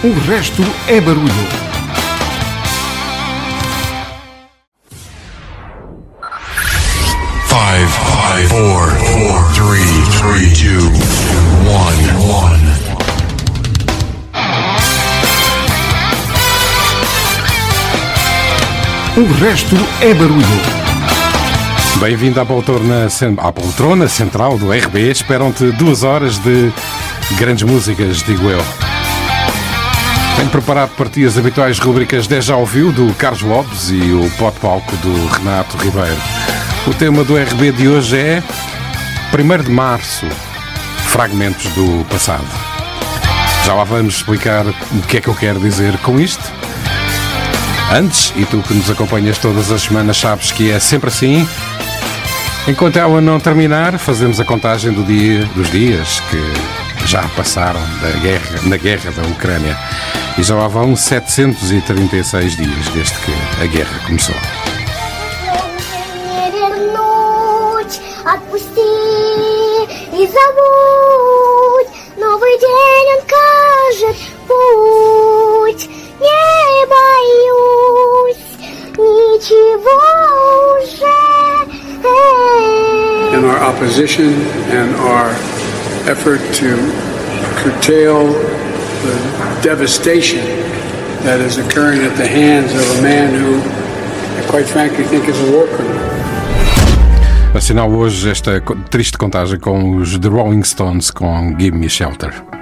O resto é barulho. Five, five, four, four, three, three, two, one, one. O resto é barulho. Bem-vindo à poltrona, à poltrona central do RB. Esperam-te duas horas de grandes músicas, digo eu. Tenho preparado para ti as habituais rubricas Deja Ouviu do Carlos Lopes e o Pote Palco do Renato Ribeiro. O tema do RB de hoje é 1 de Março, fragmentos do passado. Já lá vamos explicar o que é que eu quero dizer com isto. Antes, e tu que nos acompanhas todas as semanas sabes que é sempre assim, enquanto ela não terminar, fazemos a contagem do dia, dos dias que já passaram da guerra, na guerra da Ucrânia. E já lá vão 736 dias desde que a guerra começou. In our opposition and our effort to curtail the devastation that is occurring at the hands of a man who, I quite frankly, think is a war criminal. Assinal hoje esta triste contagem com os The Rolling Stones com Give Me Shelter.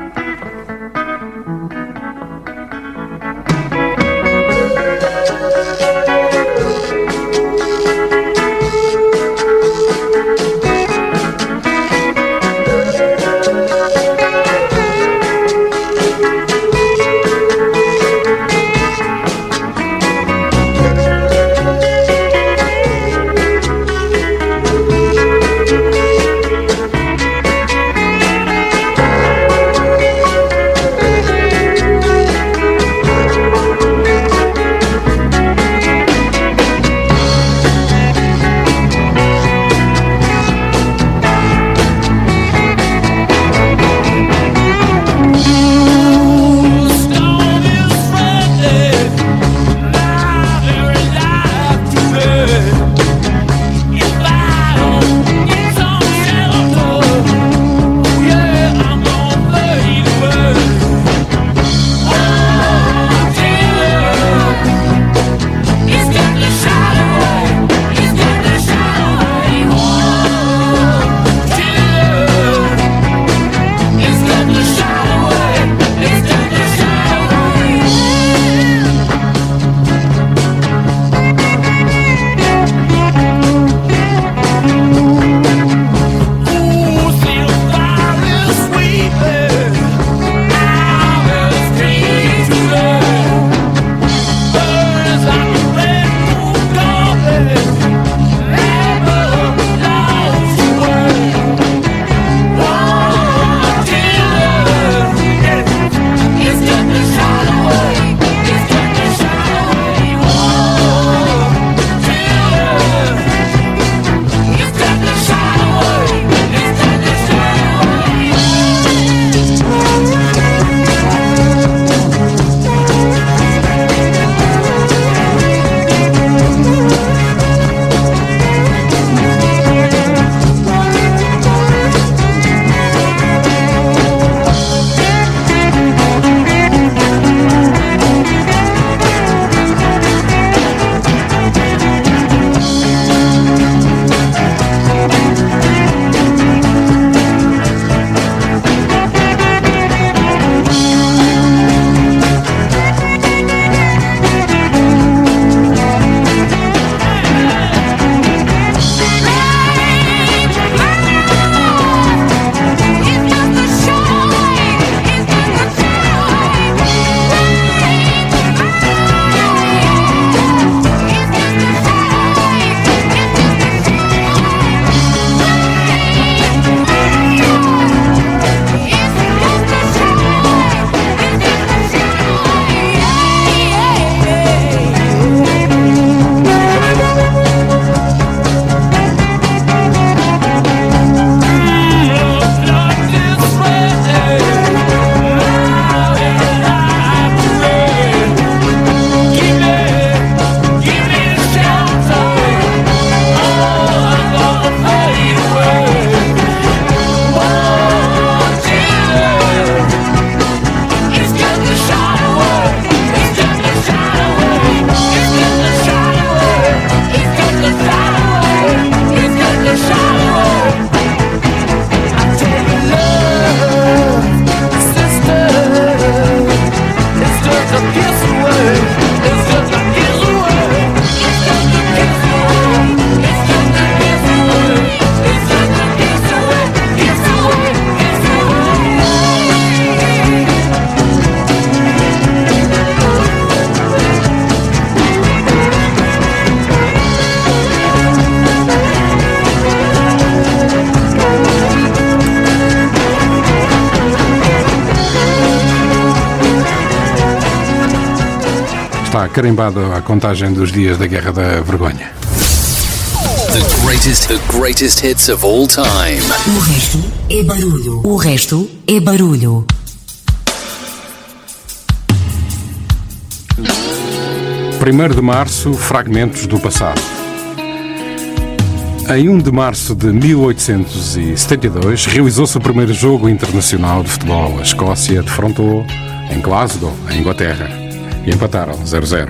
Está carimbada a contagem dos dias da Guerra da Vergonha. The greatest, the greatest hits of all time. O resto é barulho. O resto é barulho. Primeiro de março, fragmentos do passado. Em 1 de março de 1872, realizou-se o primeiro jogo internacional de futebol. A Escócia defrontou em Glasgow, em Inglaterra, e empataram 0-0.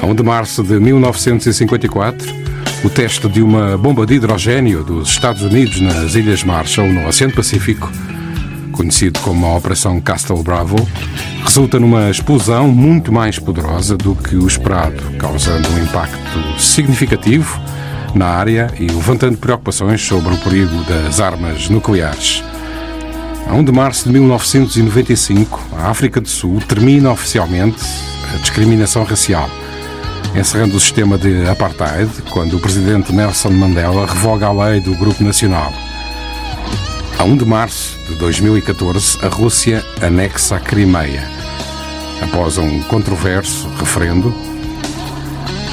A 1 de março de 1954, o teste de uma bomba de hidrogênio dos Estados Unidos nas Ilhas Marshall, no Oceano Pacífico, conhecido como a Operação Castle Bravo, resulta numa explosão muito mais poderosa do que o esperado, causando um impacto significativo na área e levantando preocupações sobre o perigo das armas nucleares. A 1 de março de 1995, a África do Sul termina oficialmente a discriminação racial, encerrando o sistema de apartheid quando o presidente Nelson Mandela revoga a lei do Grupo Nacional. A 1 de março de 2014, a Rússia anexa a Crimeia, após um controverso referendo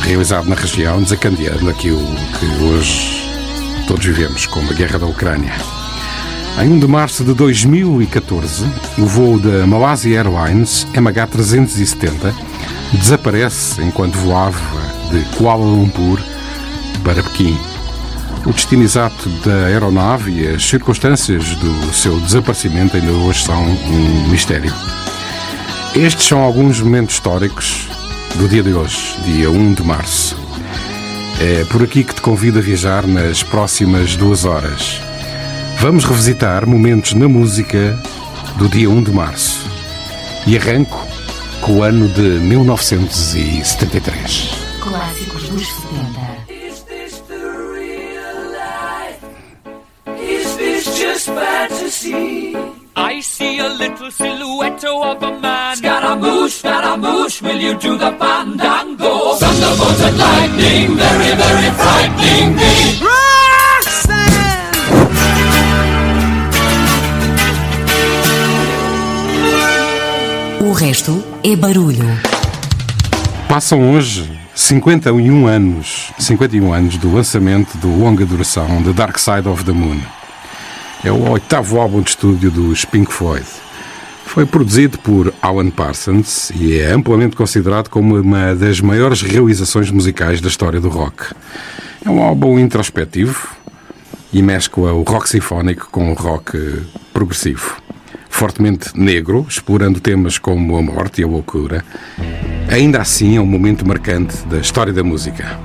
realizado na região, desencadeando aquilo que hoje todos vivemos como a guerra da Ucrânia. Em 1 de março de 2014, o voo da Malaysia Airlines MH370 desaparece enquanto voava de Kuala Lumpur para Pequim. O destino exato da aeronave e as circunstâncias do seu desaparecimento ainda hoje são um mistério. Estes são alguns momentos históricos do dia de hoje, dia 1 de março. É por aqui que te convido a viajar nas próximas duas horas. Vamos revisitar momentos na música do dia 1 de março. E arranco com o ano de 1973. Clássicos dos 70. Is this the real life? Is this just fantasy? I see a little silhouette of a man. Scaramouche, Scaramouche, will you do the fandango? Thunderbolts and lightning, very, very frightening me. O resto é barulho. Passam hoje 51 anos, 51 anos do lançamento do longa duração The Dark Side of the Moon. É o oitavo álbum de estúdio dos Pink Floyd. Foi produzido por Alan Parsons e é amplamente considerado como uma das maiores realizações musicais da história do rock. É um álbum introspectivo e mescla o rock sinfónico com o rock progressivo. Fortemente negro, explorando temas como a morte e a loucura. Ainda assim, é um momento marcante da história da música.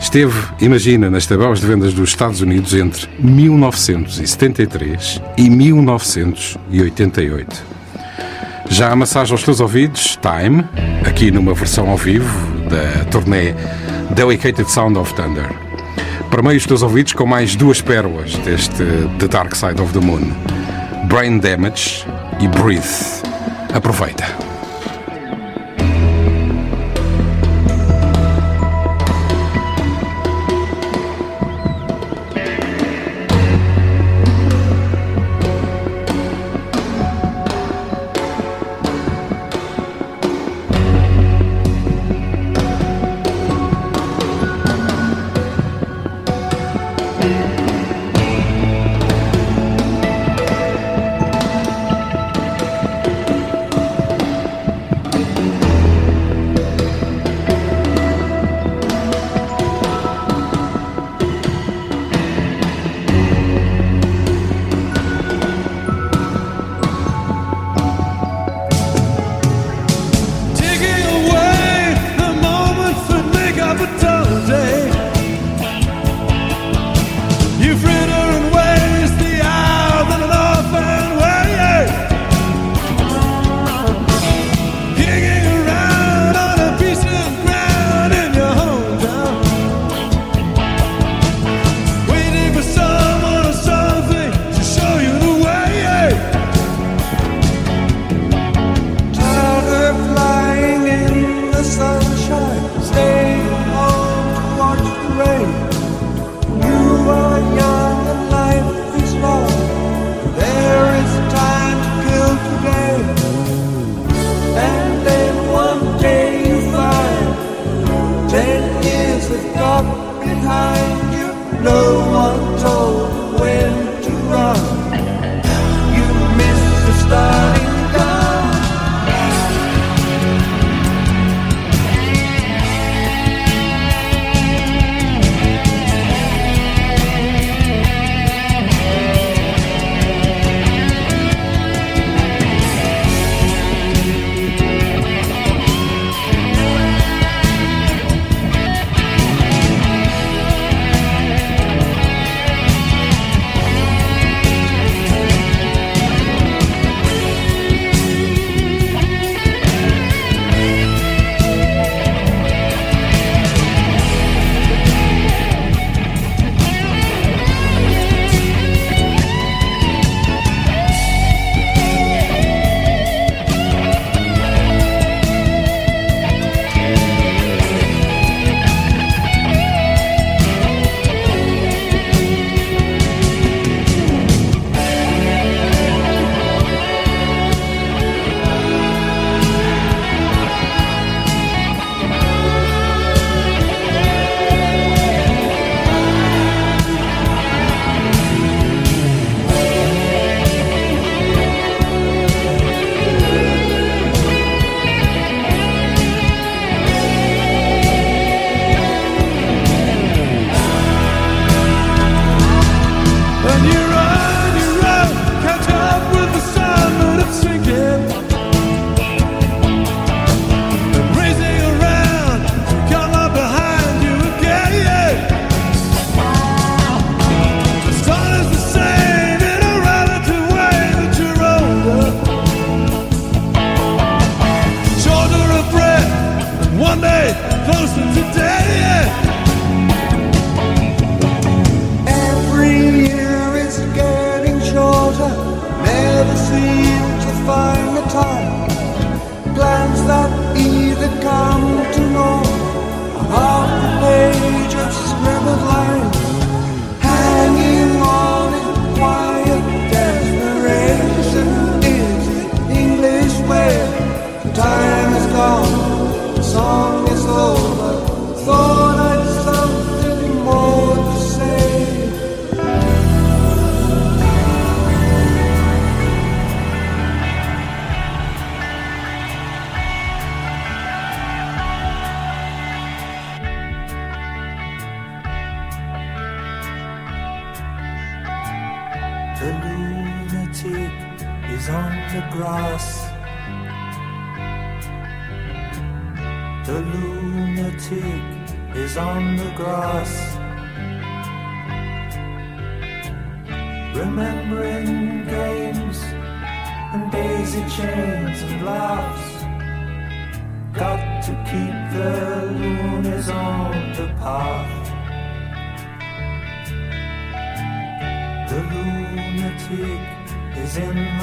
Esteve, imagina, nas tabelas de vendas dos Estados Unidos entre 1973 e 1988. Já a massagem aos teus ouvidos, Time, aqui numa versão ao vivo da turnê Delicated Sound of Thunder. Permeia os teus ouvidos com mais duas pérolas deste The Dark Side of the Moon: Brain Damage e Breathe. Aproveita.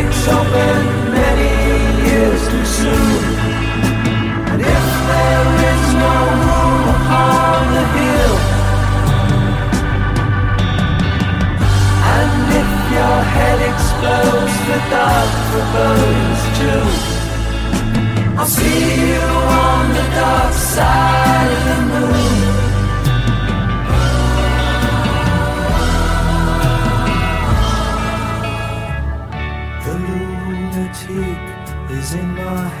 Breaks open many years too soon, and if there is no room upon the hill, and if your head explodes, the dark forebodings too. I'll see you on the dark side of the moon.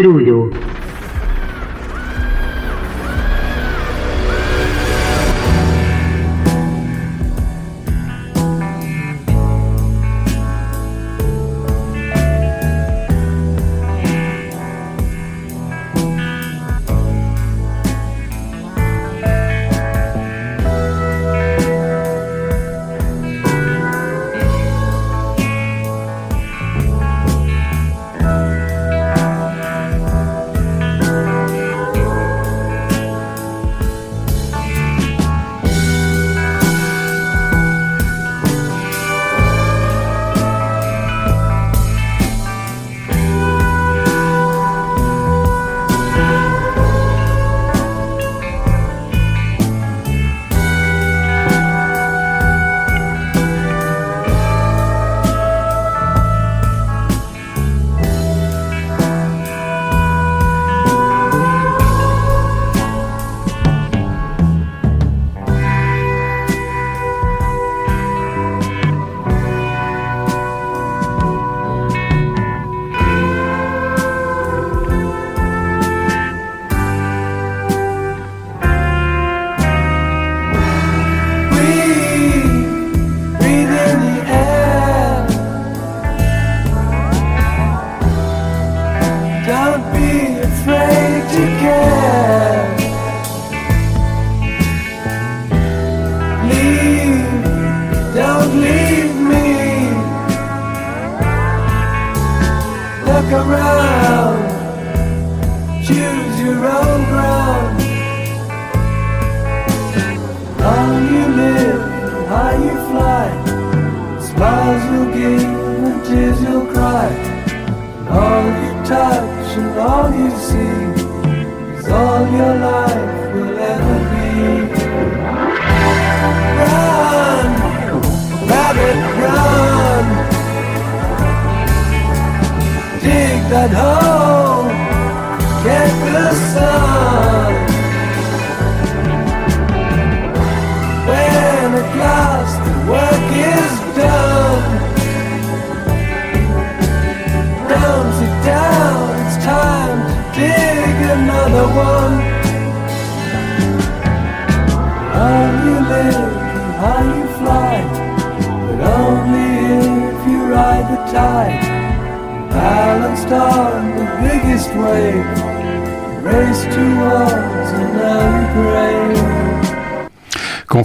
É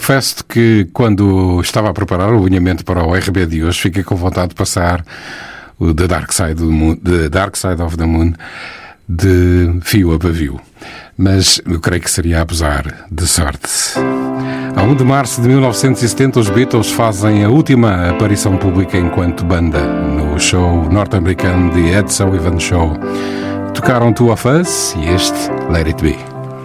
Confesso que quando estava a preparar o alinhamento para o RB de hoje, fiquei com vontade de passar o The Dark Side, of the Moon, the Dark Side of the Moon de fio a pavio. Mas eu creio que seria abusar de sorte. A 1 de março de 1970, os Beatles fazem a última aparição pública enquanto banda no show norte-americano The Ed Sullivan Show. Tocaram Two of Us e este Let It Be.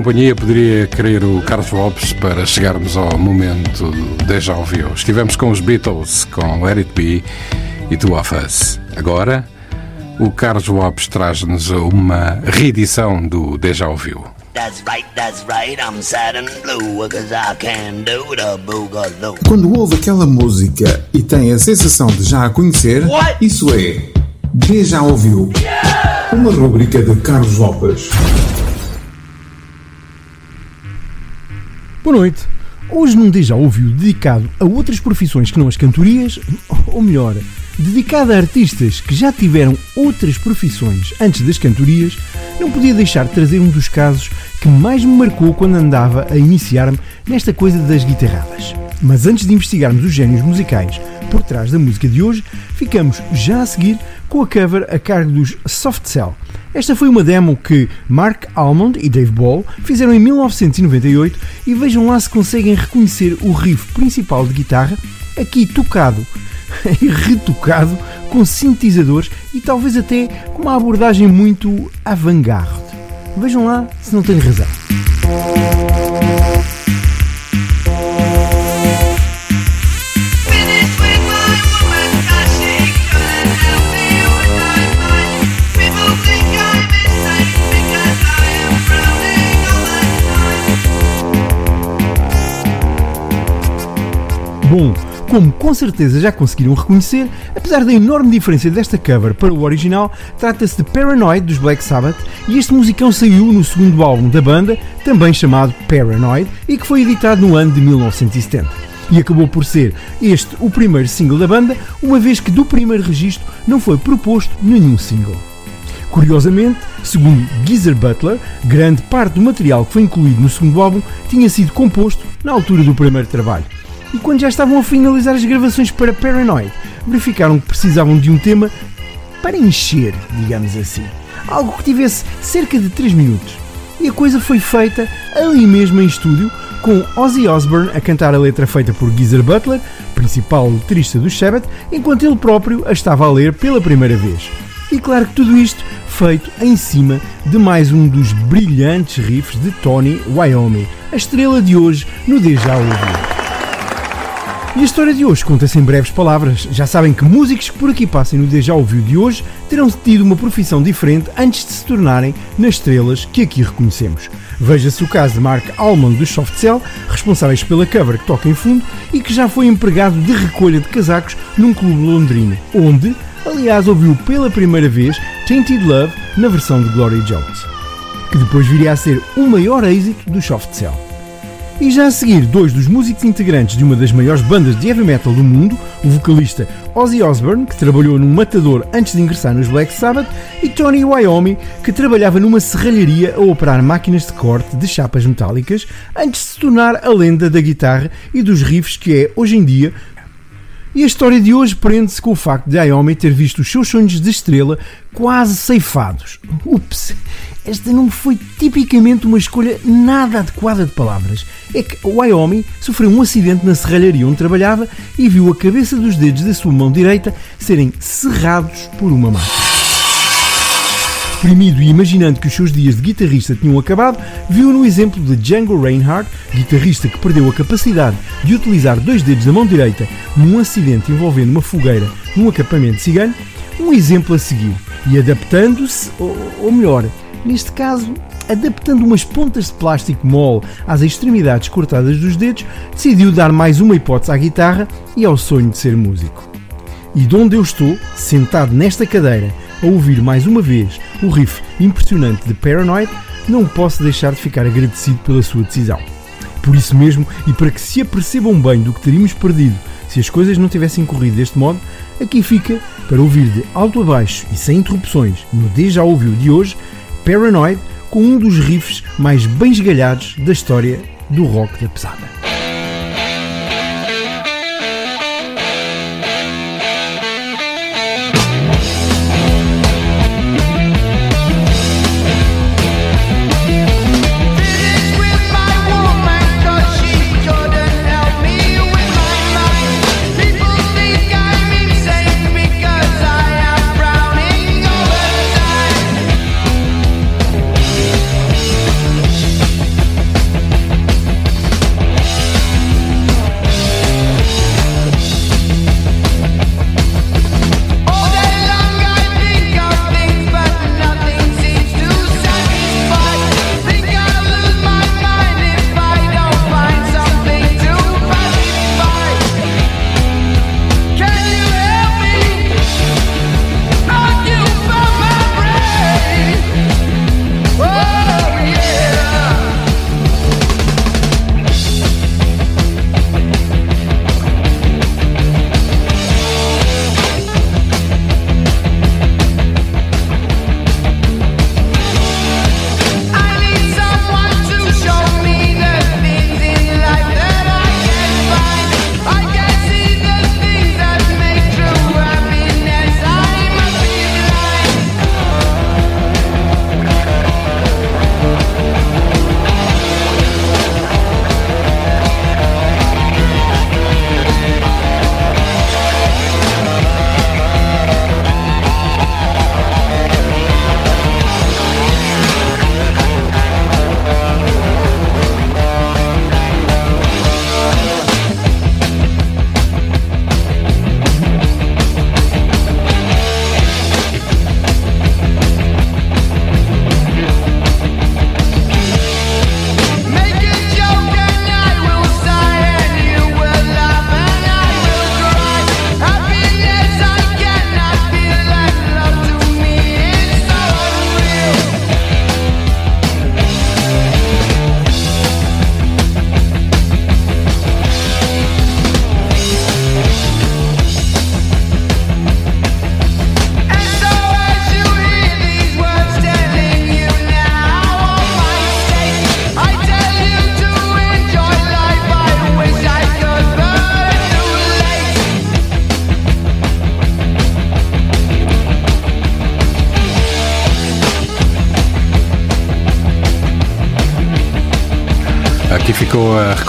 Companhia poderia querer o Carlos Lopes para chegarmos ao momento déjà ouviu? Estivemos com os Beatles, com Let It Be e Two of Us. Agora, o Carlos Lopes traz-nos uma reedição do déjà ouviu. That's right, that's right, I'm sad and blue, cause I can do the boogaloo. Quando ouve aquela música e tem a sensação de já a conhecer, isso é De Já Ouviu. Uma rubrica de Carlos Lopes. Boa noite. Hoje num déjà ouviu dedicado a outras profissões que não as cantorias, ou melhor, dedicado a artistas que já tiveram outras profissões antes das cantorias, não podia deixar de trazer um dos casos que mais me marcou quando andava a iniciar-me nesta coisa das guitarradas. Mas antes de investigarmos os génios musicais por trás da música de hoje, ficamos já a seguir com a cover a cargo dos Soft Cell. Esta foi uma demo que Mark Almond e Dave Ball fizeram em 1998 e vejam lá se conseguem reconhecer o riff principal de guitarra, aqui tocado e retocado com sintetizadores e talvez até com uma abordagem muito avant-garde. Vejam lá se não tenho razão. Bom, como com certeza já conseguiram reconhecer, apesar da enorme diferença desta cover para o original, trata-se de Paranoid dos Black Sabbath e este musicão saiu no segundo álbum da banda, também chamado Paranoid, e que foi editado no ano de 1970 e acabou por ser este o primeiro single da banda, uma vez que do primeiro registro não foi proposto nenhum single. Curiosamente, segundo Geezer Butler, grande parte do material que foi incluído no segundo álbum tinha sido composto na altura do primeiro trabalho. E quando já estavam a finalizar as gravações para Paranoid, verificaram que precisavam de um tema para encher, digamos assim. Algo que tivesse cerca de 3 minutos. E a coisa foi feita ali mesmo em estúdio, com Ozzy Osbourne a cantar a letra feita por Geezer Butler, principal letrista do Sabbath, enquanto ele próprio a estava a ler pela primeira vez. E claro que tudo isto feito em cima de mais um dos brilhantes riffs de Tony Wyoming, a estrela de hoje no Deja Ouviu. E a história de hoje conta-se em breves palavras. Já sabem que músicos que por aqui passem no Deja Ouviu de hoje terão tido uma profissão diferente antes de se tornarem nas estrelas que aqui reconhecemos. Veja-se o caso de Mark Almond dos Soft Cell, responsáveis pela cover que toca em fundo e que já foi empregado de recolha de casacos num clube londrino, onde, aliás, ouviu pela primeira vez Tainted Love na versão de Glory Jones, que depois viria a ser o maior êxito do Soft Cell. E já a seguir, dois dos músicos integrantes de uma das maiores bandas de heavy metal do mundo, o vocalista Ozzy Osbourne, que trabalhou num matador antes de ingressar nos Black Sabbath, e Tony Iommi, que trabalhava numa serralharia a operar máquinas de corte de chapas metálicas antes de se tornar a lenda da guitarra e dos riffs que é, hoje em dia, e a história de hoje prende-se com o facto de Iommi ter visto os seus sonhos de estrela quase ceifados. Ups! Esta não foi tipicamente uma escolha nada adequada de palavras. É que Wyoming sofreu um acidente na serralharia onde trabalhava e viu a cabeça dos dedos da sua mão direita serem serrados por uma máquina. Deprimido e imaginando que os seus dias de guitarrista tinham acabado, viu no exemplo de Django Reinhardt, guitarrista que perdeu a capacidade de utilizar dois dedos da mão direita num acidente envolvendo uma fogueira num acampamento cigano, um exemplo a seguir. E adaptando-se, ou, ou melhor, neste caso, adaptando umas pontas de plástico mole às extremidades cortadas dos dedos, decidiu dar mais uma hipótese à guitarra e ao sonho de ser músico. E de onde eu estou, sentado nesta cadeira, a ouvir mais uma vez o riff impressionante de Paranoid, não posso deixar de ficar agradecido pela sua decisão. Por isso mesmo, e para que se apercebam bem do que teríamos perdido se as coisas não tivessem corrido deste modo, aqui fica, para ouvir de alto a baixo e sem interrupções, no Deja Ouviu de hoje, Paranoid, com um dos riffs mais bem esgalhados da história do rock da pesada.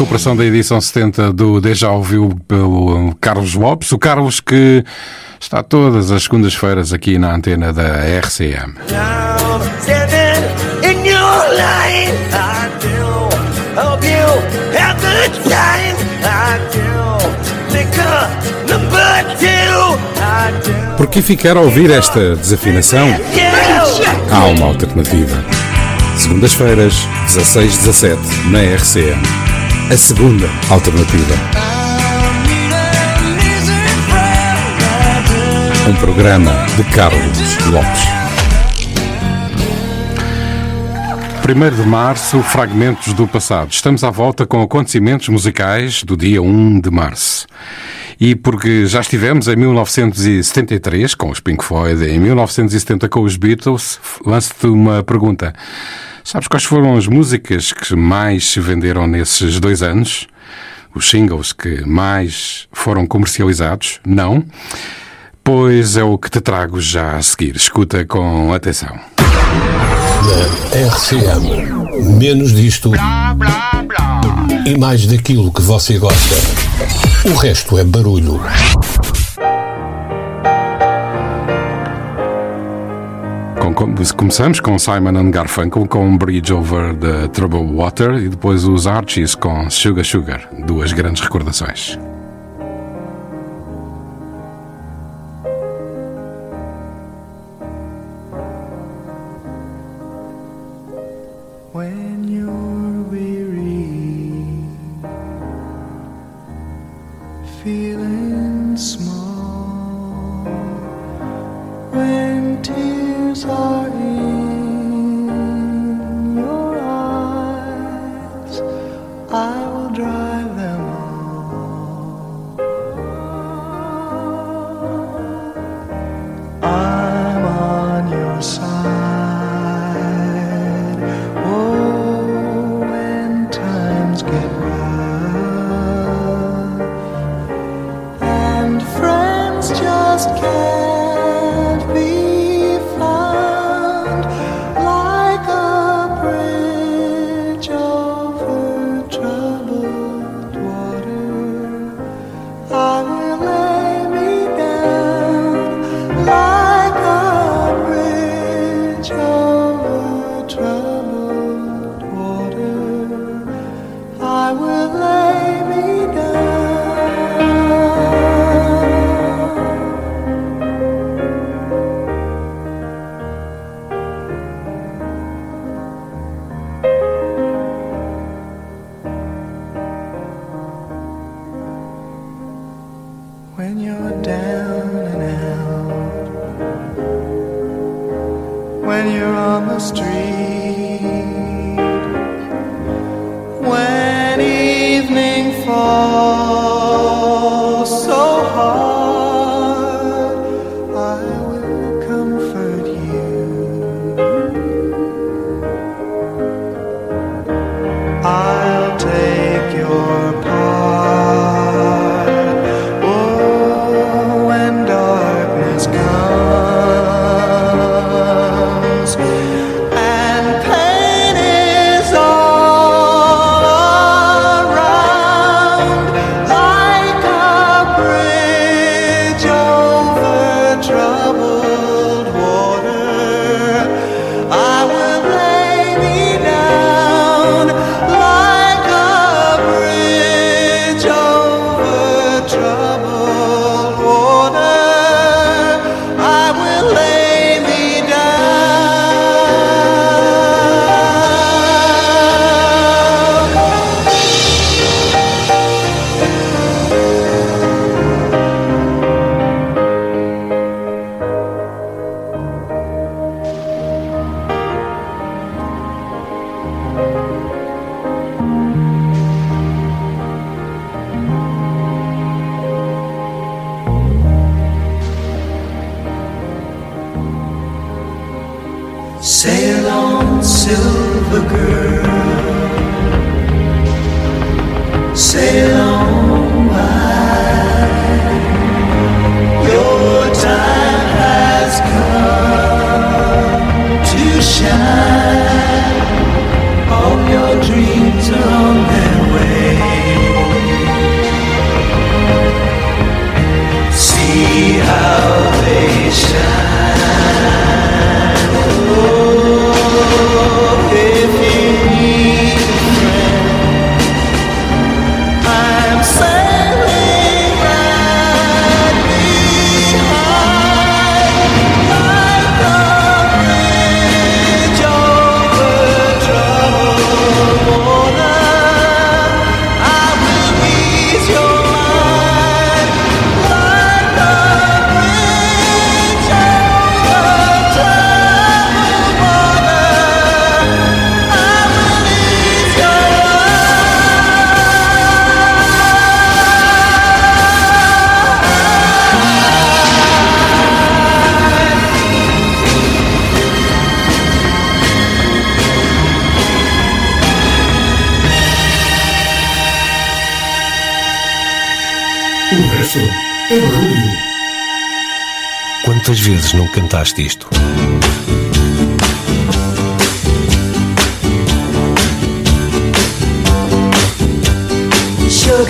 Recuperação da edição 70 do Deja ouviu pelo Carlos Lopes. O Carlos que está todas as segundas-feiras aqui na antena da RCM. Por que ficar a ouvir esta desafinação? Há uma alternativa. Segundas-feiras, 16-17, na RCM. A segunda alternativa. Um programa de Carlos Lopes. 1 de março, fragmentos do passado. Estamos à volta com acontecimentos musicais do dia 1 de março. E porque já estivemos em 1973 com os Pink Floyd, em 1970 com os Beatles, lanço-te uma pergunta. Sabes quais foram as músicas que mais se venderam nesses dois anos? Os singles que mais foram comercializados? Não? Pois é o que te trago já a seguir. Escuta com atenção. Na RCM, menos disto e mais daquilo que você gosta. O resto é barulho. Começamos com Simon Garfunkel com Bridge Over the Troubled Water e depois os Archies com Sugar Sugar. Duas grandes recordações. how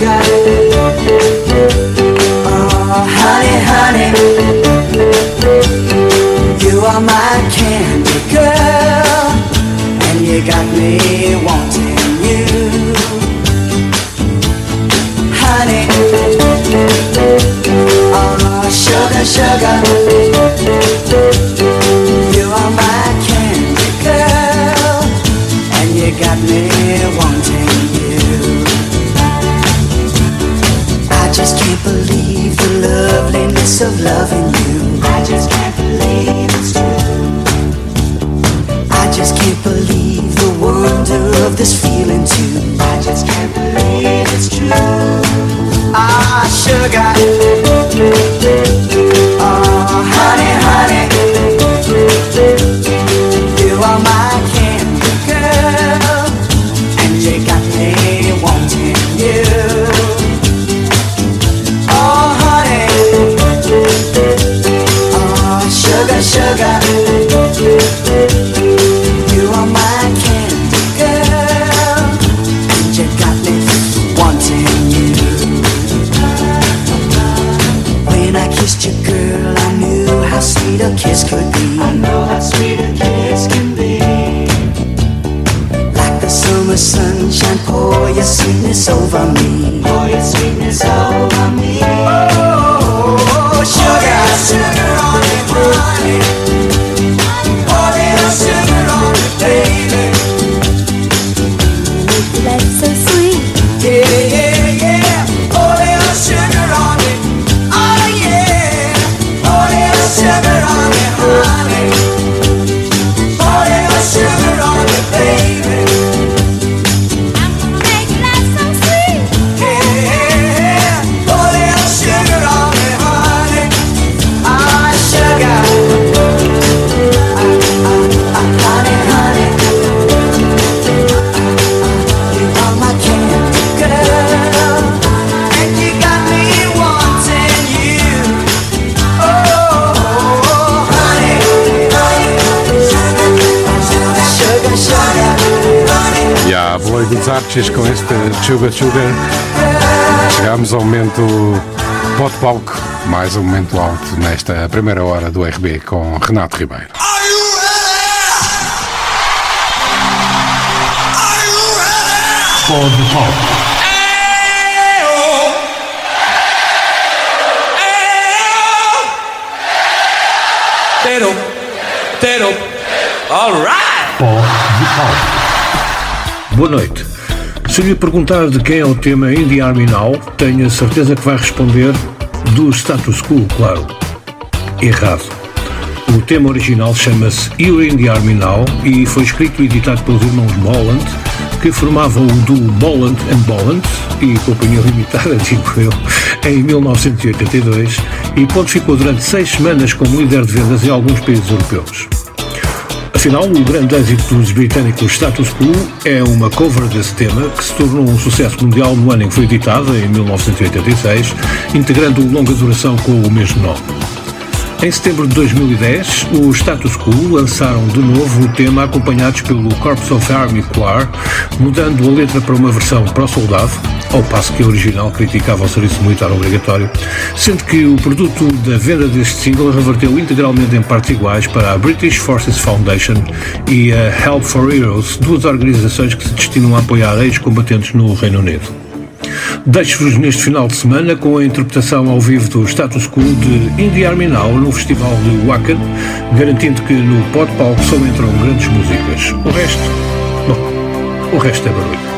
Sugar, oh honey, honey, you are my feeling too. Your sweetness over me. Arches com este Sugar Sugar. Chegámos ao momento Pot Palco, mais um momento alto nesta primeira hora do RB com Renato Ribeiro. Pod Pop. Tero, Tero, alright! Pod de Pop. Boa noite. Se lhe perguntar de quem é o tema Indie Army Now, tenho a certeza que vai responder do status quo, claro. Errado. O tema original chama-se You're in the Army Now e foi escrito e editado pelos irmãos Bolland, que formavam o duo Bolland and Bolland e Companhia Limitada, digo eu, em 1982 e pontificou durante seis semanas como líder de vendas em alguns países europeus. Afinal, o grande êxito dos britânicos Status Quo é uma cover desse tema que se tornou um sucesso mundial no ano em que foi editada, em 1986, integrando longa duração com o mesmo nome. Em setembro de 2010, os Status Quo lançaram de novo o tema acompanhados pelo Corps of Army Choir, mudando a letra para uma versão para o soldado, ao passo que a original criticava o serviço militar obrigatório, sendo que o produto da venda deste single reverteu integralmente em partes iguais para a British Forces Foundation e a Help for Heroes, duas organizações que se destinam a apoiar ex-combatentes no Reino Unido. Deixo-vos neste final de semana com a interpretação ao vivo do Status Quo de Indie Army Now no Festival de Wacken, garantindo que no pod palco só entram grandes músicas. O resto, bom, o resto é barulho.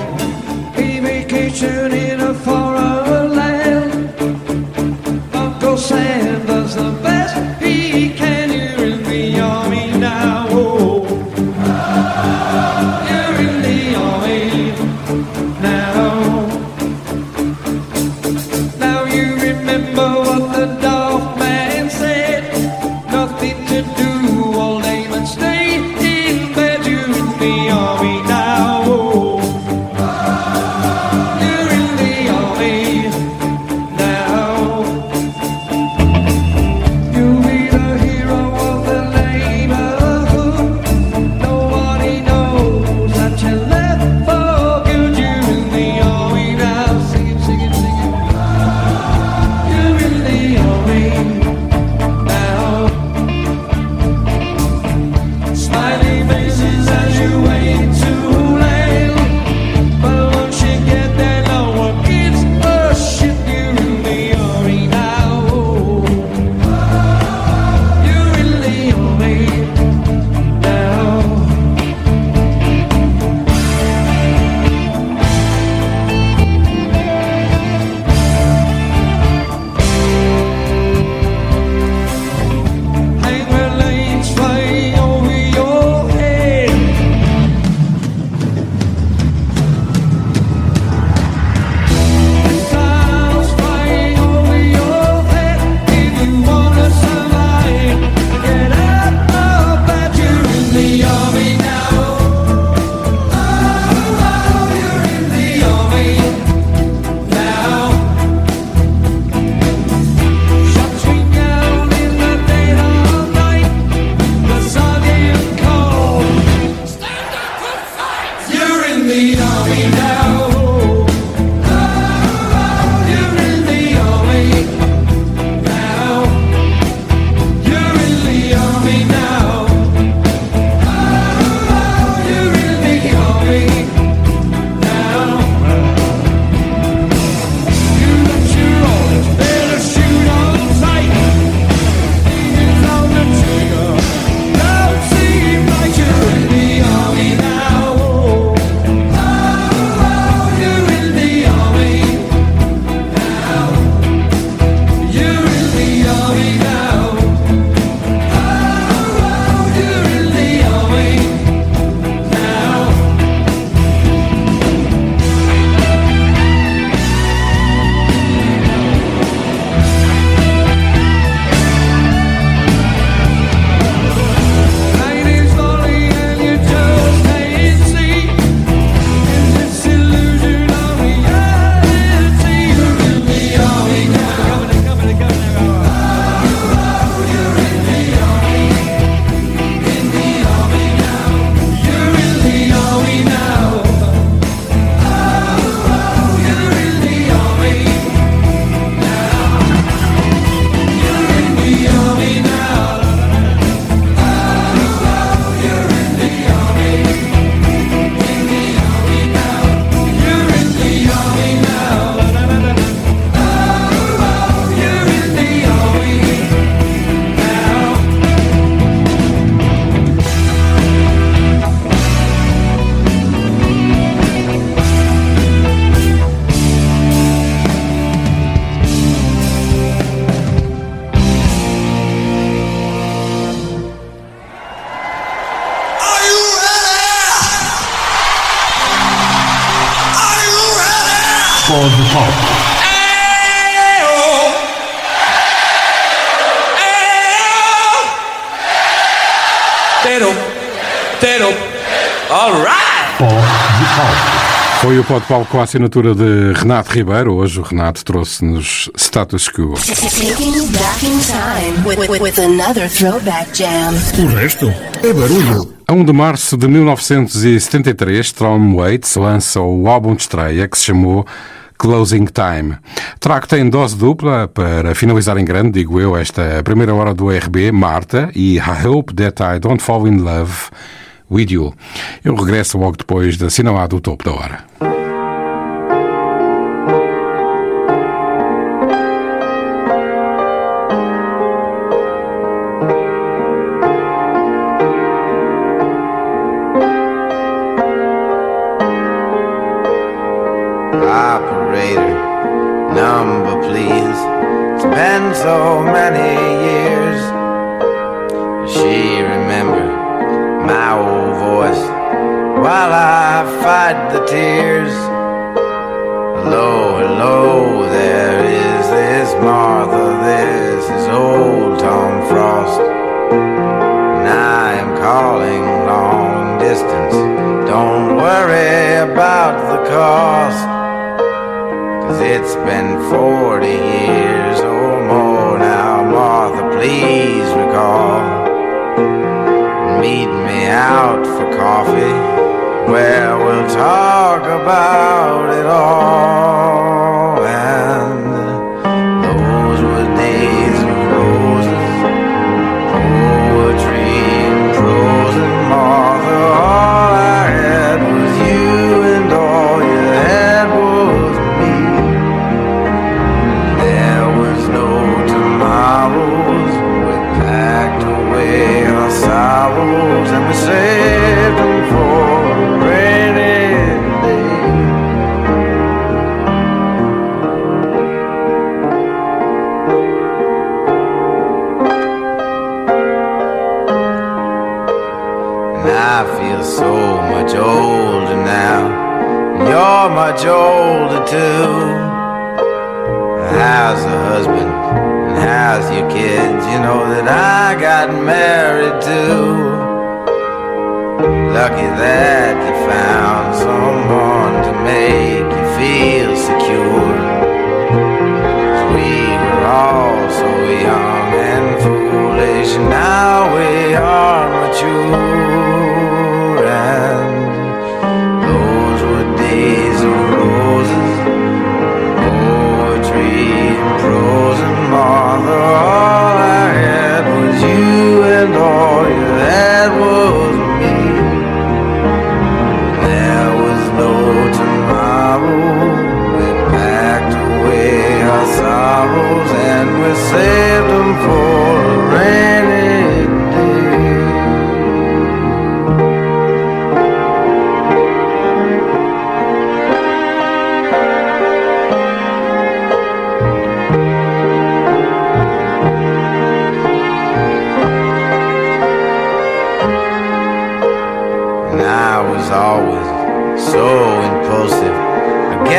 O Pode Palco com a assinatura de Renato Ribeiro. Hoje o Renato trouxe-nos Status Quo. Taking you back in time with, with, with another throwback jam. O resto É barulho. A 1 de março de 1973, Tom Waits lança o álbum de estreia que se chamou Closing Time. Track tem dose dupla para finalizar em grande, digo eu, esta primeira hora do RB, Marta e I Hope That I Don't Fall in Love With You. Eu regresso logo depois da sinalada do topo da hora. It's been 40 years or more now, Martha, please recall. Meet me out for coffee, where we'll talk about it all. Much older now. And you're much older too. How's the husband? And how's your kids? You know that I got married too. Lucky that you found someone to make you feel secure. 'Cause we were all so young and foolish. Now we are mature.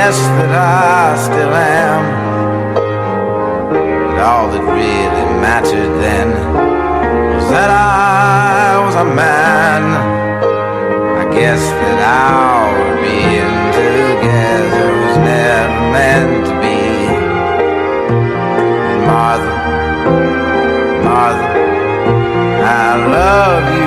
Guess that I still am. But all that really mattered then was that I was a man. I guess that our being together was never meant to be. And Martha, Martha, I love you,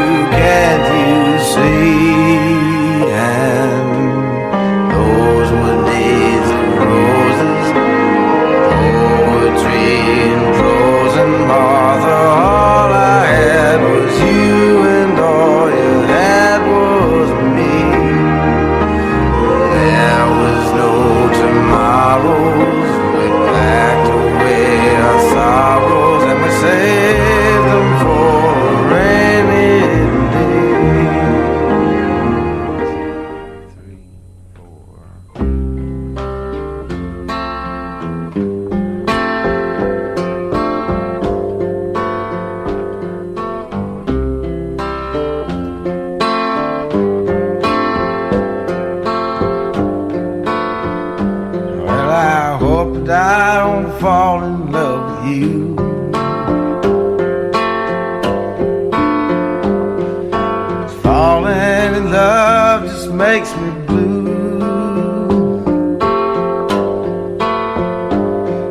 makes me blue.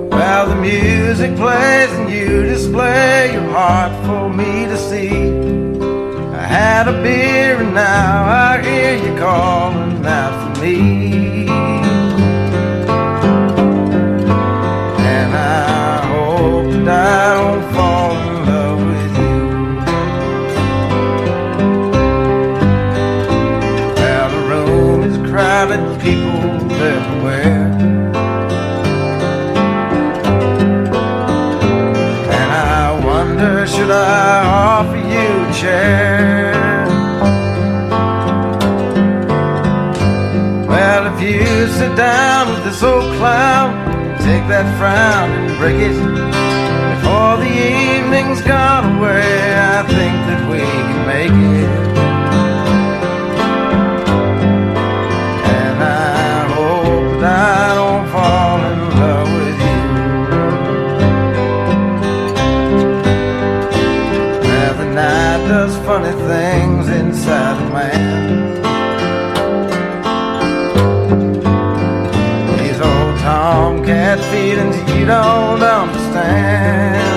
Well, the music plays and you display your heart for me to see. I had a beer and now I hear you calling chair? Well, if you sit down with this old clown, take that frown and break it. Before the evening's gone away, I think that we can make it. Feelings you don't understand.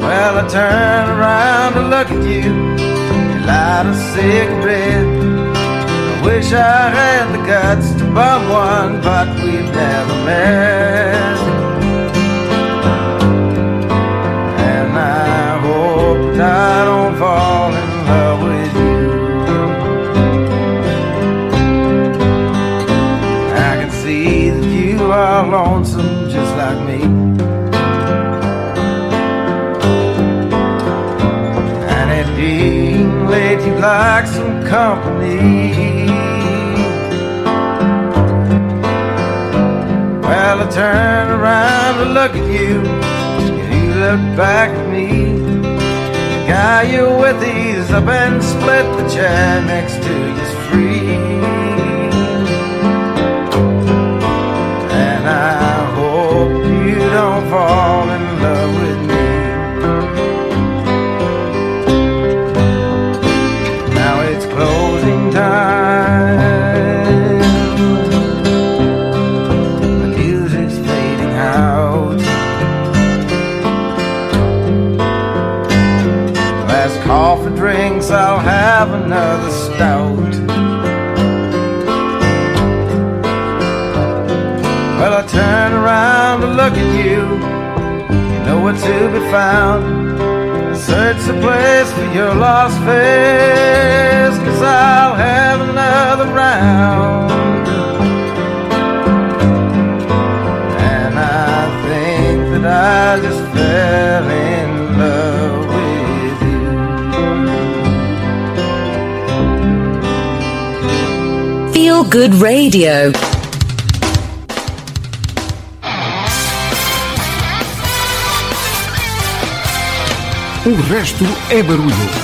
Well, I turn around to look at you, you light a cigarette. I wish I had the guts to bum one, but we've never met. You'd like some company. Well, I turn around to look at you, and you look back at me. The guy you're with, he's up and split the chair next to found. Search the place for your lost face, cause I'll have another round. And I think that I just fell in love with you. Feel Good Radio. O resto é barulho.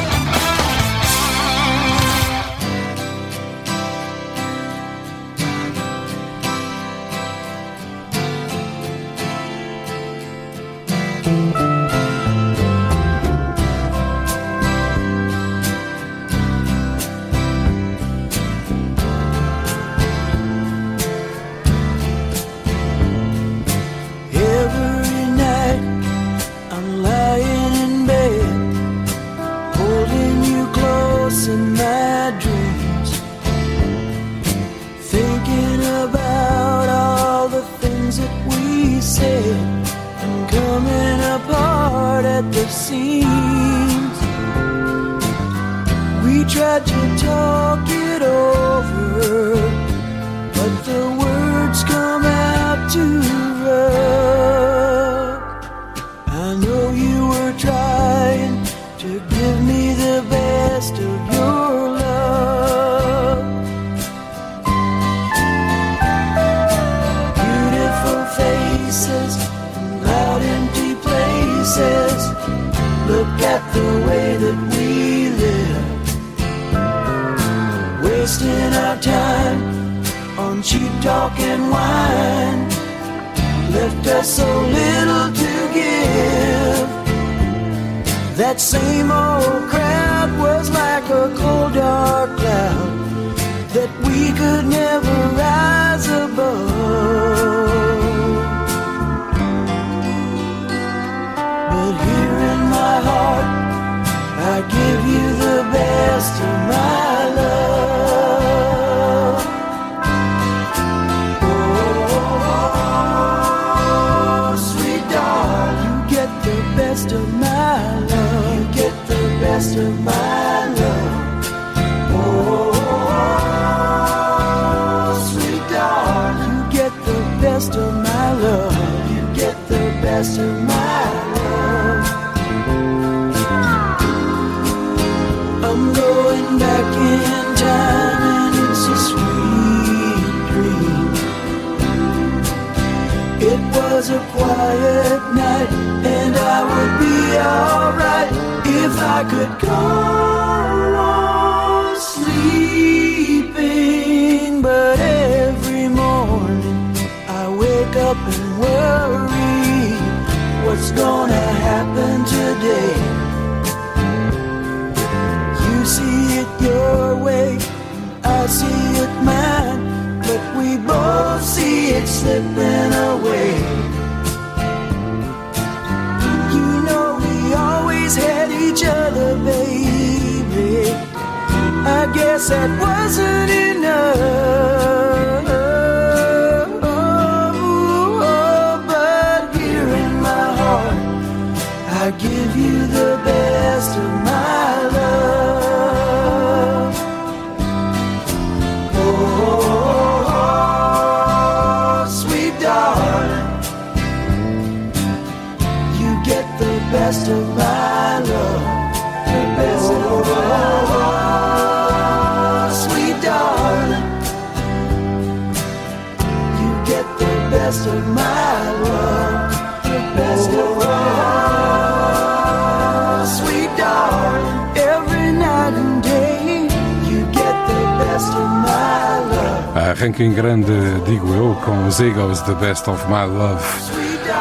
Arranque em grande, digo eu, com os Eagles The Best of My Love.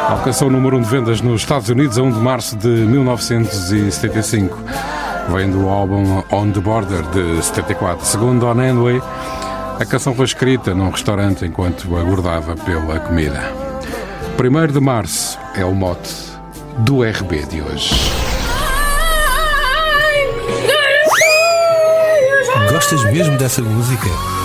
Alcançou o número 1 de vendas nos Estados Unidos a 1 de março de 1975. Vem do álbum On the Border de 74. Segundo On Anway, a canção foi escrita num restaurante enquanto aguardava pela comida. 1 de março é o mote do RB de hoje. Gostas mesmo dessa música?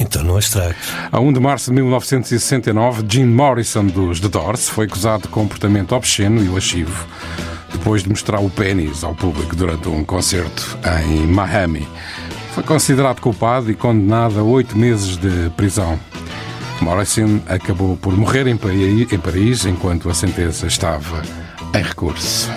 Então não a estragues. A 1 de março de 1969, Jim Morrison dos The Doors foi acusado de comportamento obsceno e lascivo depois de mostrar o pênis ao público durante um concerto em Miami. Foi considerado culpado e condenado a oito meses de prisão. Morrison acabou por morrer em Paris enquanto a sentença estava em recurso.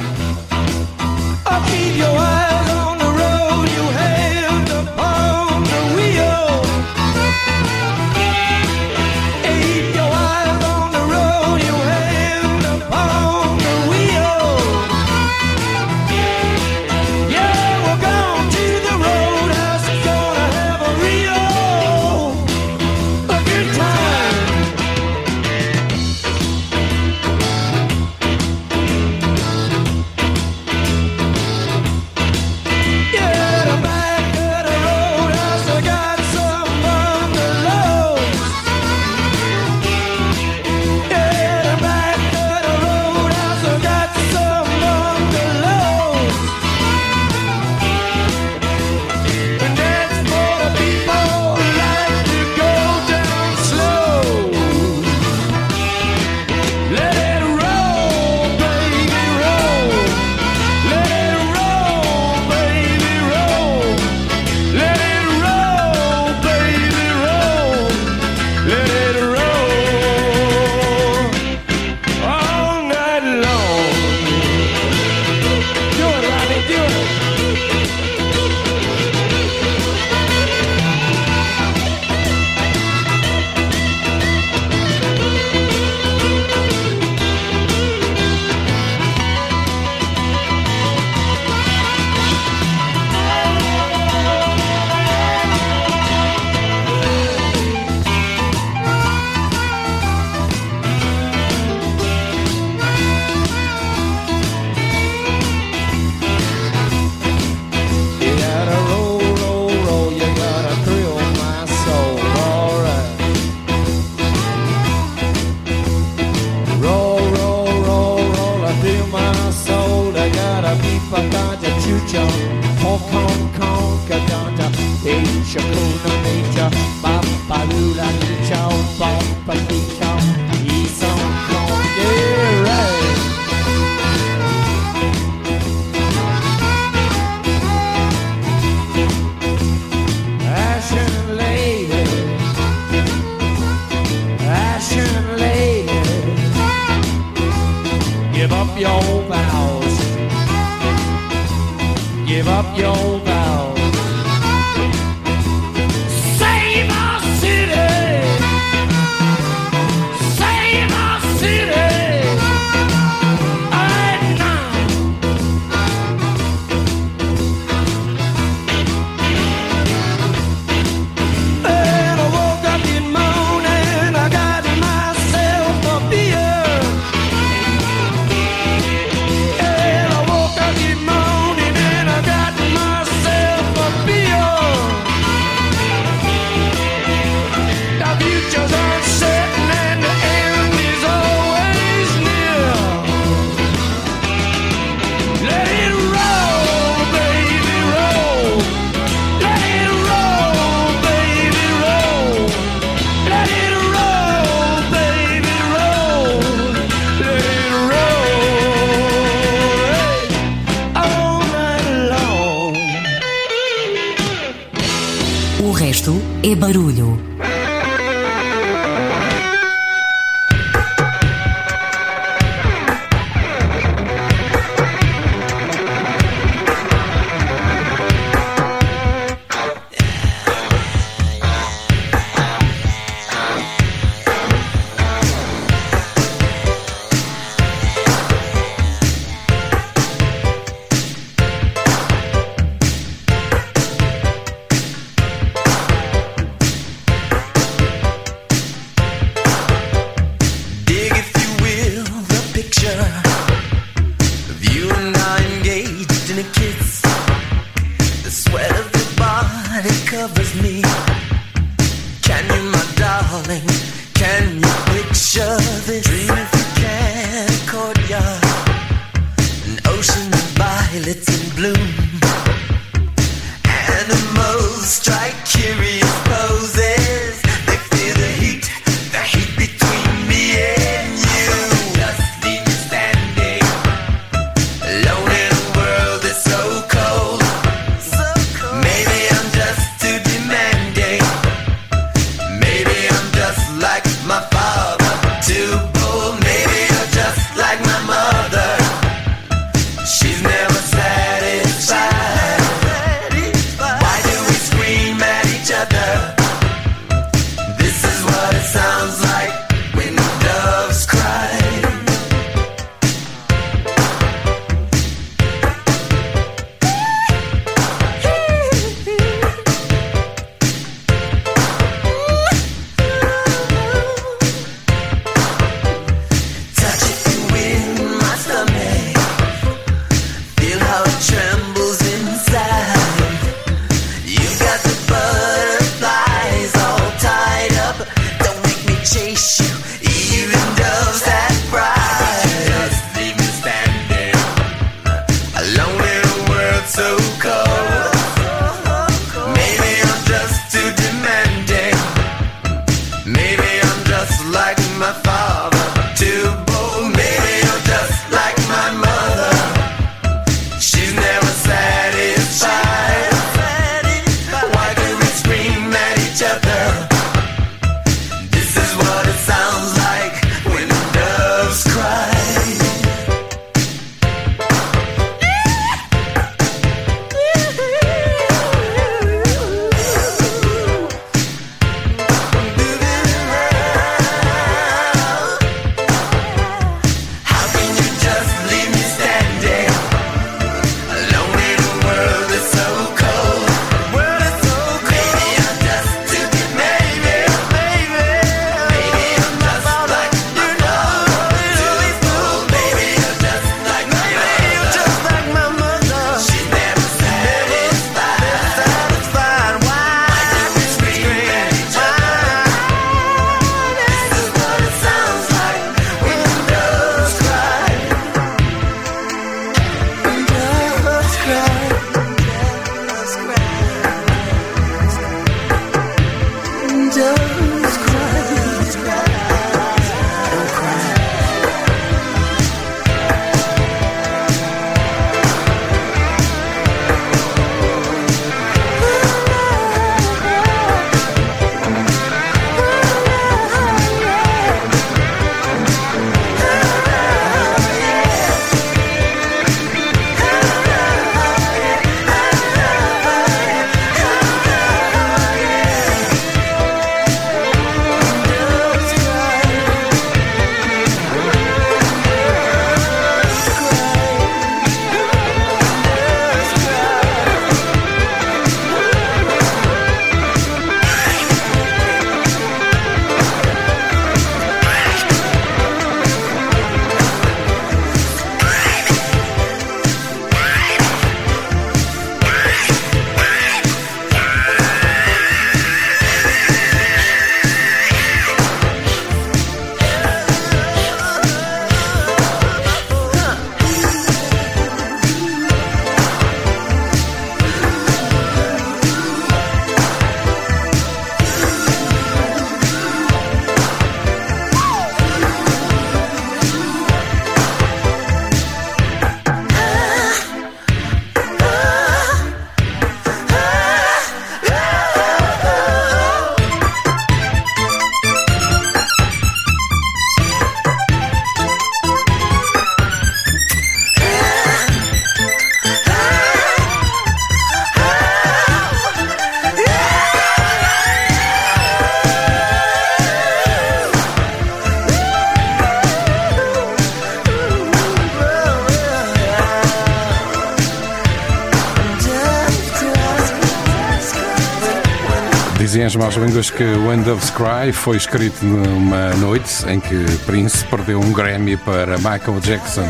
mais maus línguas que *End of Cry foi escrito numa noite em que Prince perdeu um Grammy para Michael Jackson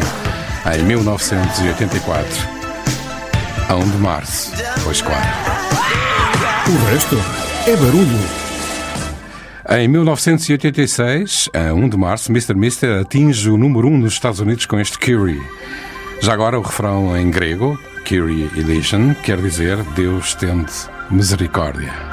em 1984. A 1 de março, pois claro. O resto é barulho. Em 1986, a 1 de março, Mr. Mister atinge o número 1 nos Estados Unidos com este Curie. Já agora o refrão em grego, Curie Edition, quer dizer Deus tende misericórdia.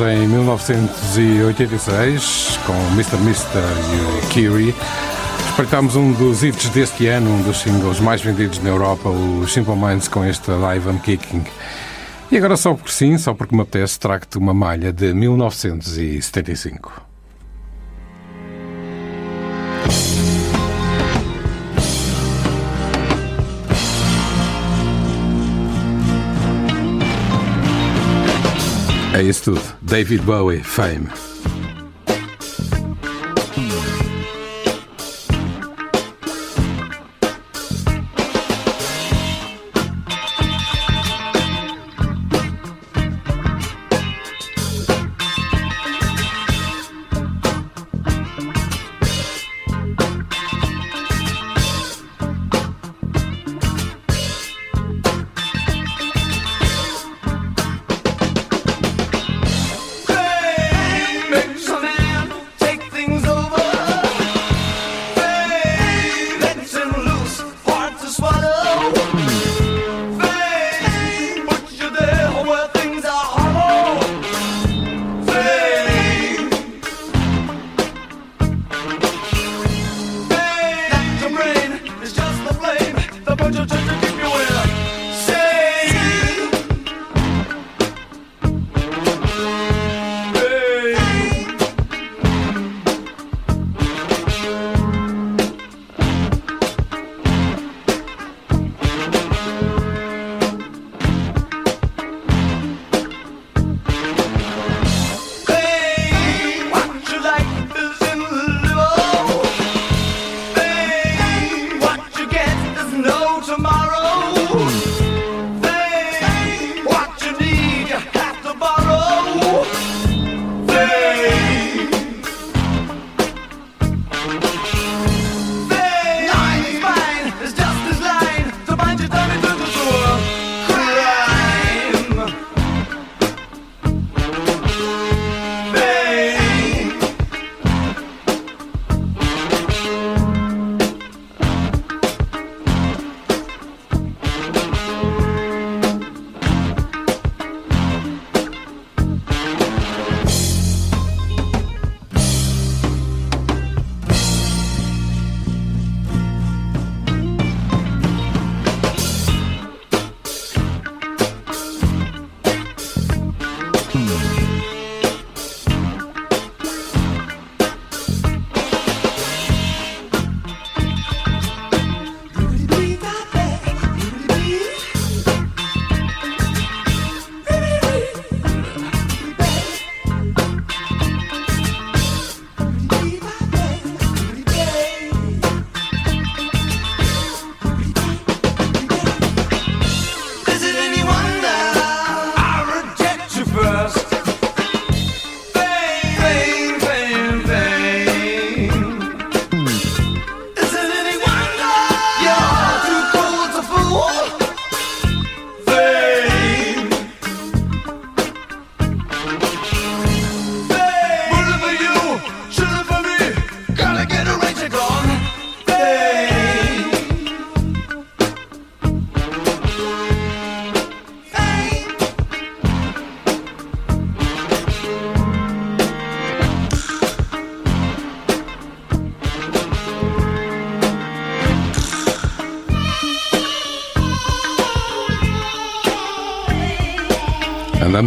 Em 1986 com Mr. Mister e o Kiri. Espreitámos um dos hits deste ano, um dos singles mais vendidos na Europa, o Simple Minds com este Live and Kicking. E agora, só porque sim, só porque me apetece, trago-te uma malha de 1975. É isso tudo. David Bowie, Fame.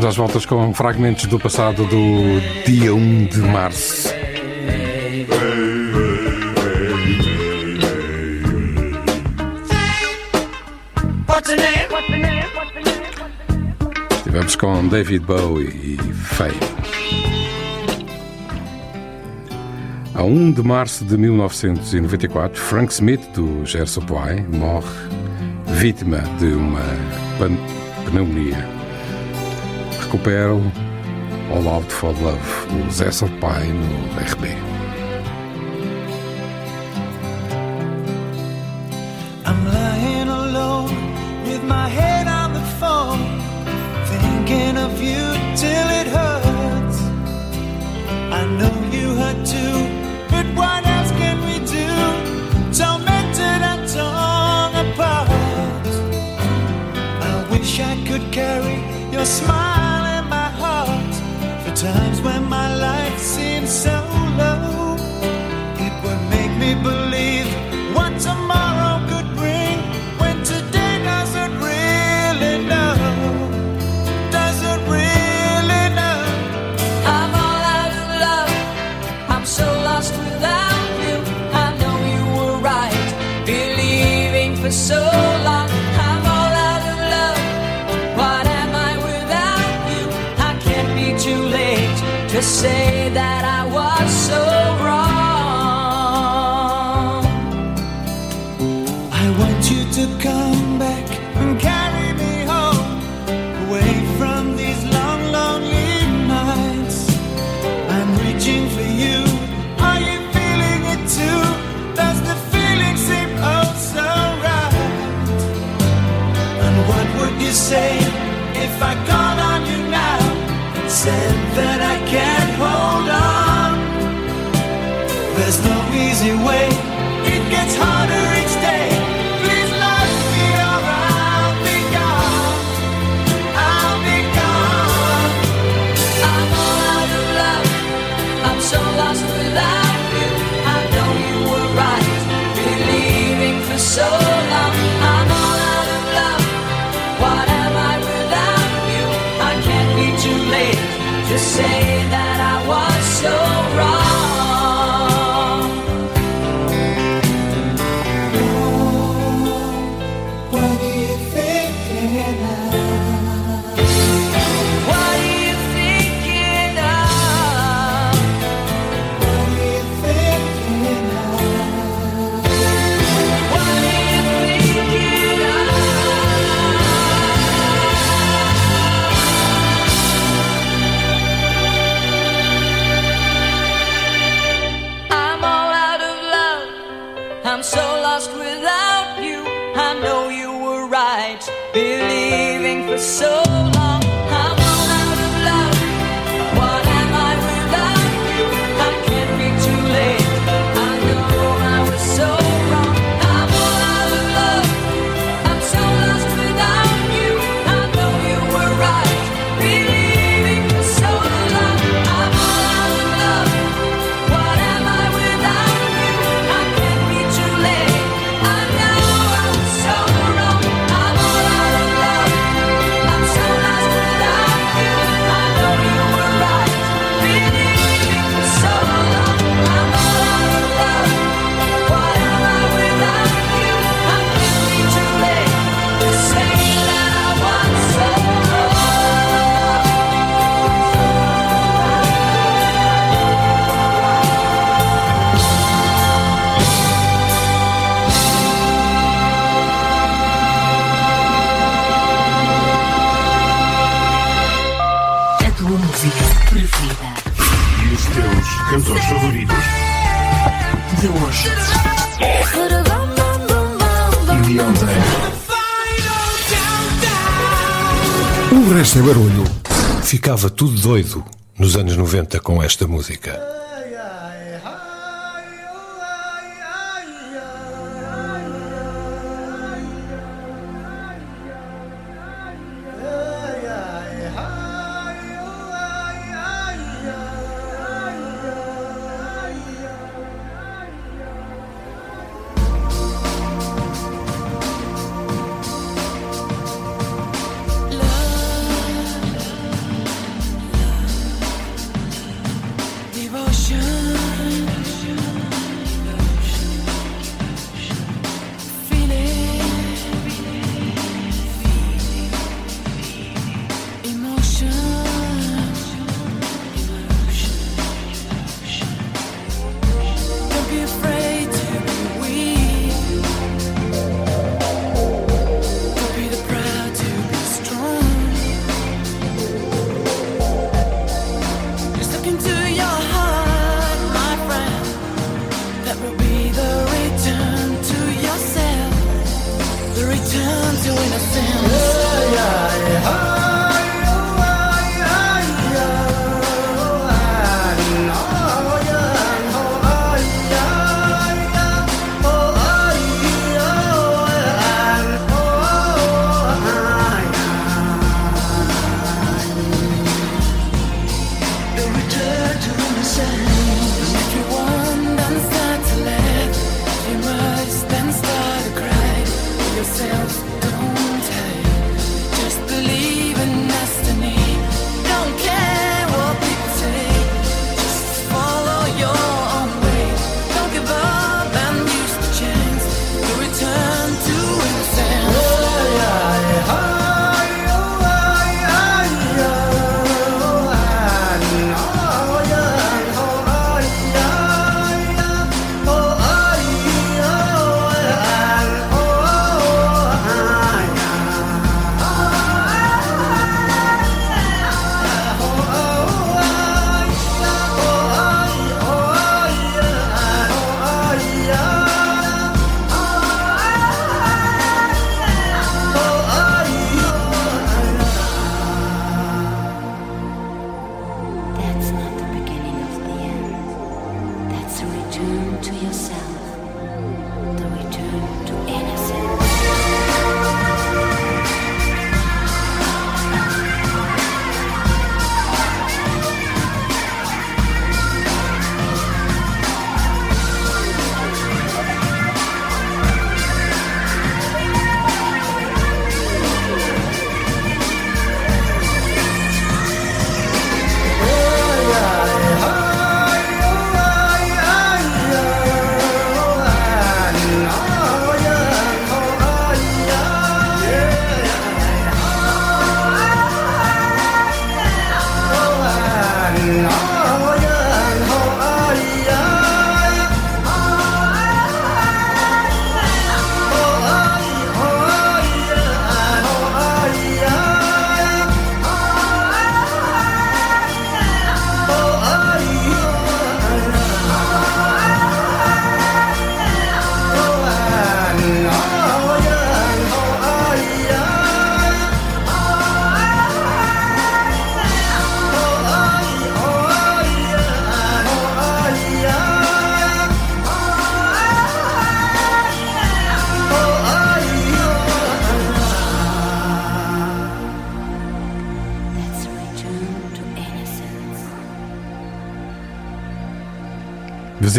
Andamos às voltas com fragmentos do passado do dia 1 de março. Estivemos com David Bowie e Faye. A 1 de março de 1994, Frank Smith, do Gersopoy, morre vítima de uma pneumonia recuperam All Out for Love, o Zé Sampaio no RB. say Ficava tudo doido nos anos 90 com esta música.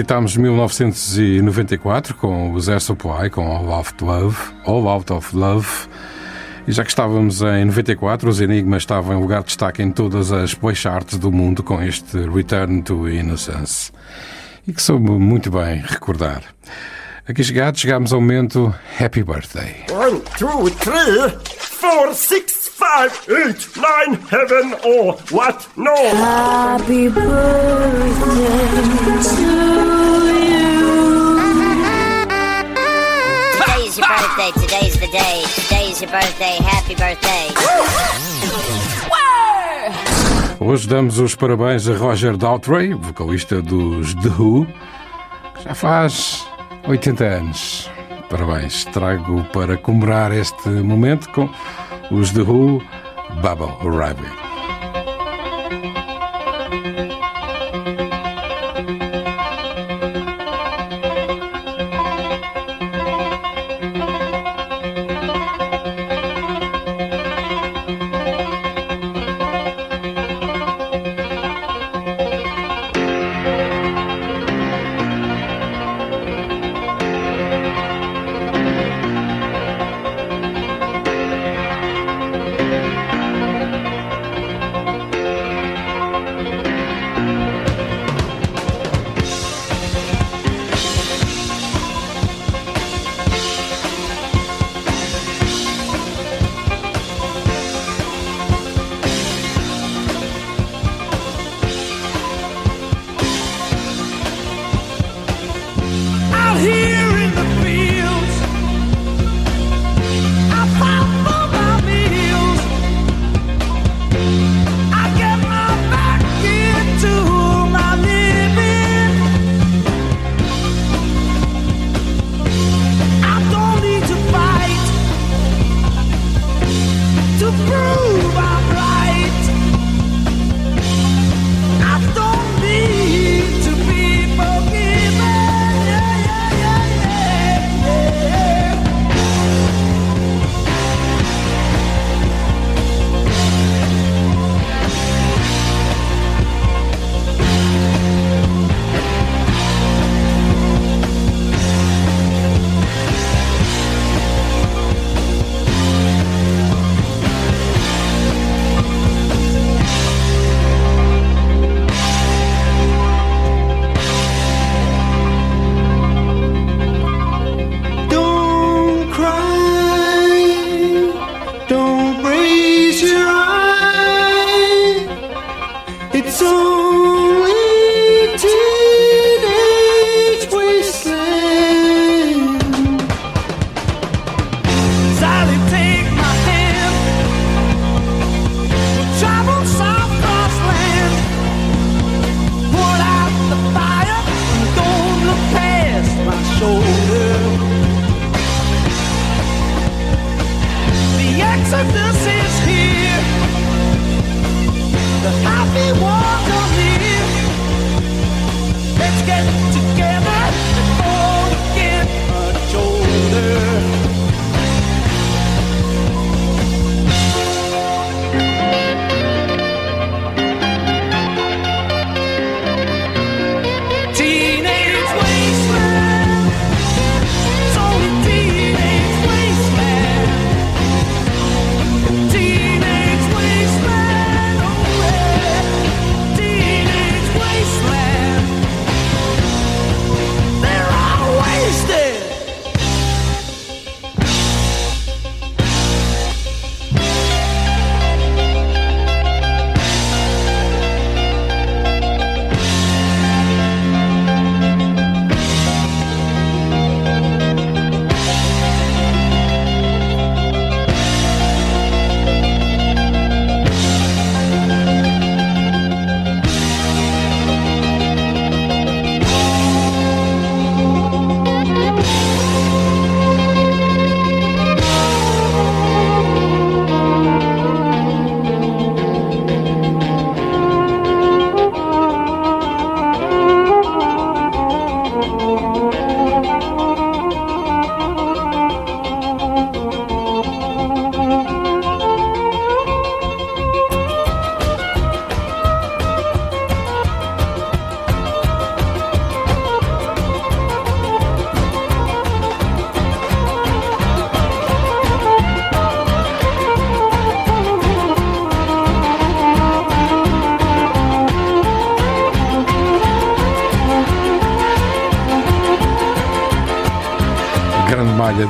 Revisitámos 1994 com os Air Supply, com All Out of Love, All Out of Love. E já que estávamos em 94, os Enigmas estavam em lugar de destaque em todas as play charts do mundo com este Return to Innocence. E que soube muito bem recordar. Aqui chegados, chegámos ao momento Happy Birthday. One, two, three, four, six, five, eight, nine, heaven or what? No. Happy birthday to birthday, today's the day. Today's your birthday, happy birthday. Hoje damos os parabéns a Roger Daltrey, vocalista dos The Who, que já faz 80 anos. Parabéns, trago para comemorar este momento com os The Who Bubble Arriving.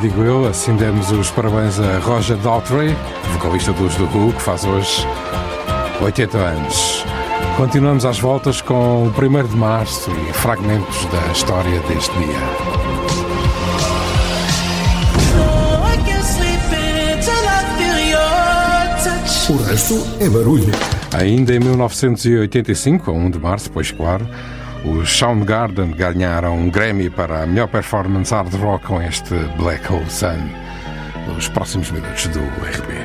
digo eu. Assim demos os parabéns a Roger Daltrey, vocalista dos The Who, que faz hoje 80 anos. Continuamos às voltas com o 1 de março e fragmentos da história deste dia. O resto é barulho. Ainda em 1985, a 1 de março, pois claro, os Soundgarden ganharam um Grammy para a melhor performance hard rock com este Black Hole Sun. Os próximos minutos do RB.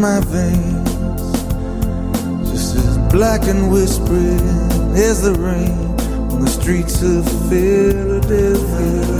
My veins, just as black and whispering as the rain on the streets of Philadelphia.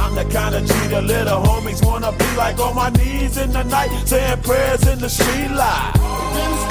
I'm the kind of G the little homies wanna be like on my knees in the night, saying prayers in the street light.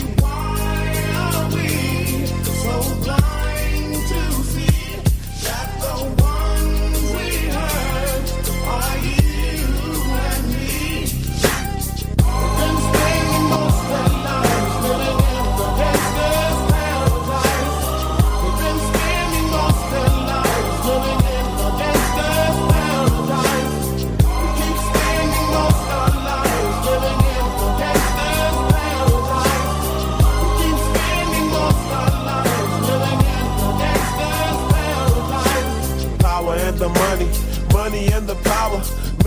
are so blind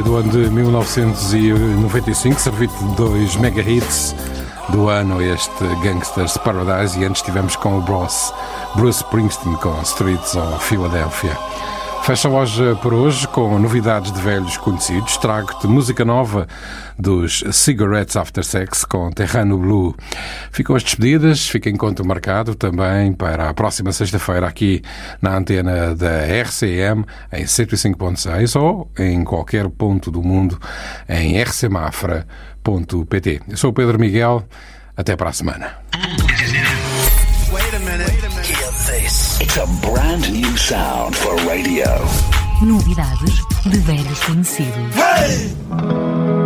Do ano de 1995, servido de dois mega hits do ano, este Gangsters Paradise, e antes tivemos com o Bruce, Bruce Springsteen com Streets of Philadelphia. Fecha a loja por hoje com novidades de velhos conhecidos. Trago-te música nova dos Cigarettes After Sex com Terrano Blue. Ficam as despedidas, fica encontro marcado também para a próxima sexta-feira aqui na antena da RCM em 105.6 ou em qualquer ponto do mundo em rcmafra.pt. Eu sou o Pedro Miguel, até para a semana. It's a brand new sound for radio. Novidades de velhos conhecidos. We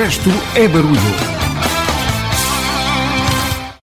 resto é barulho.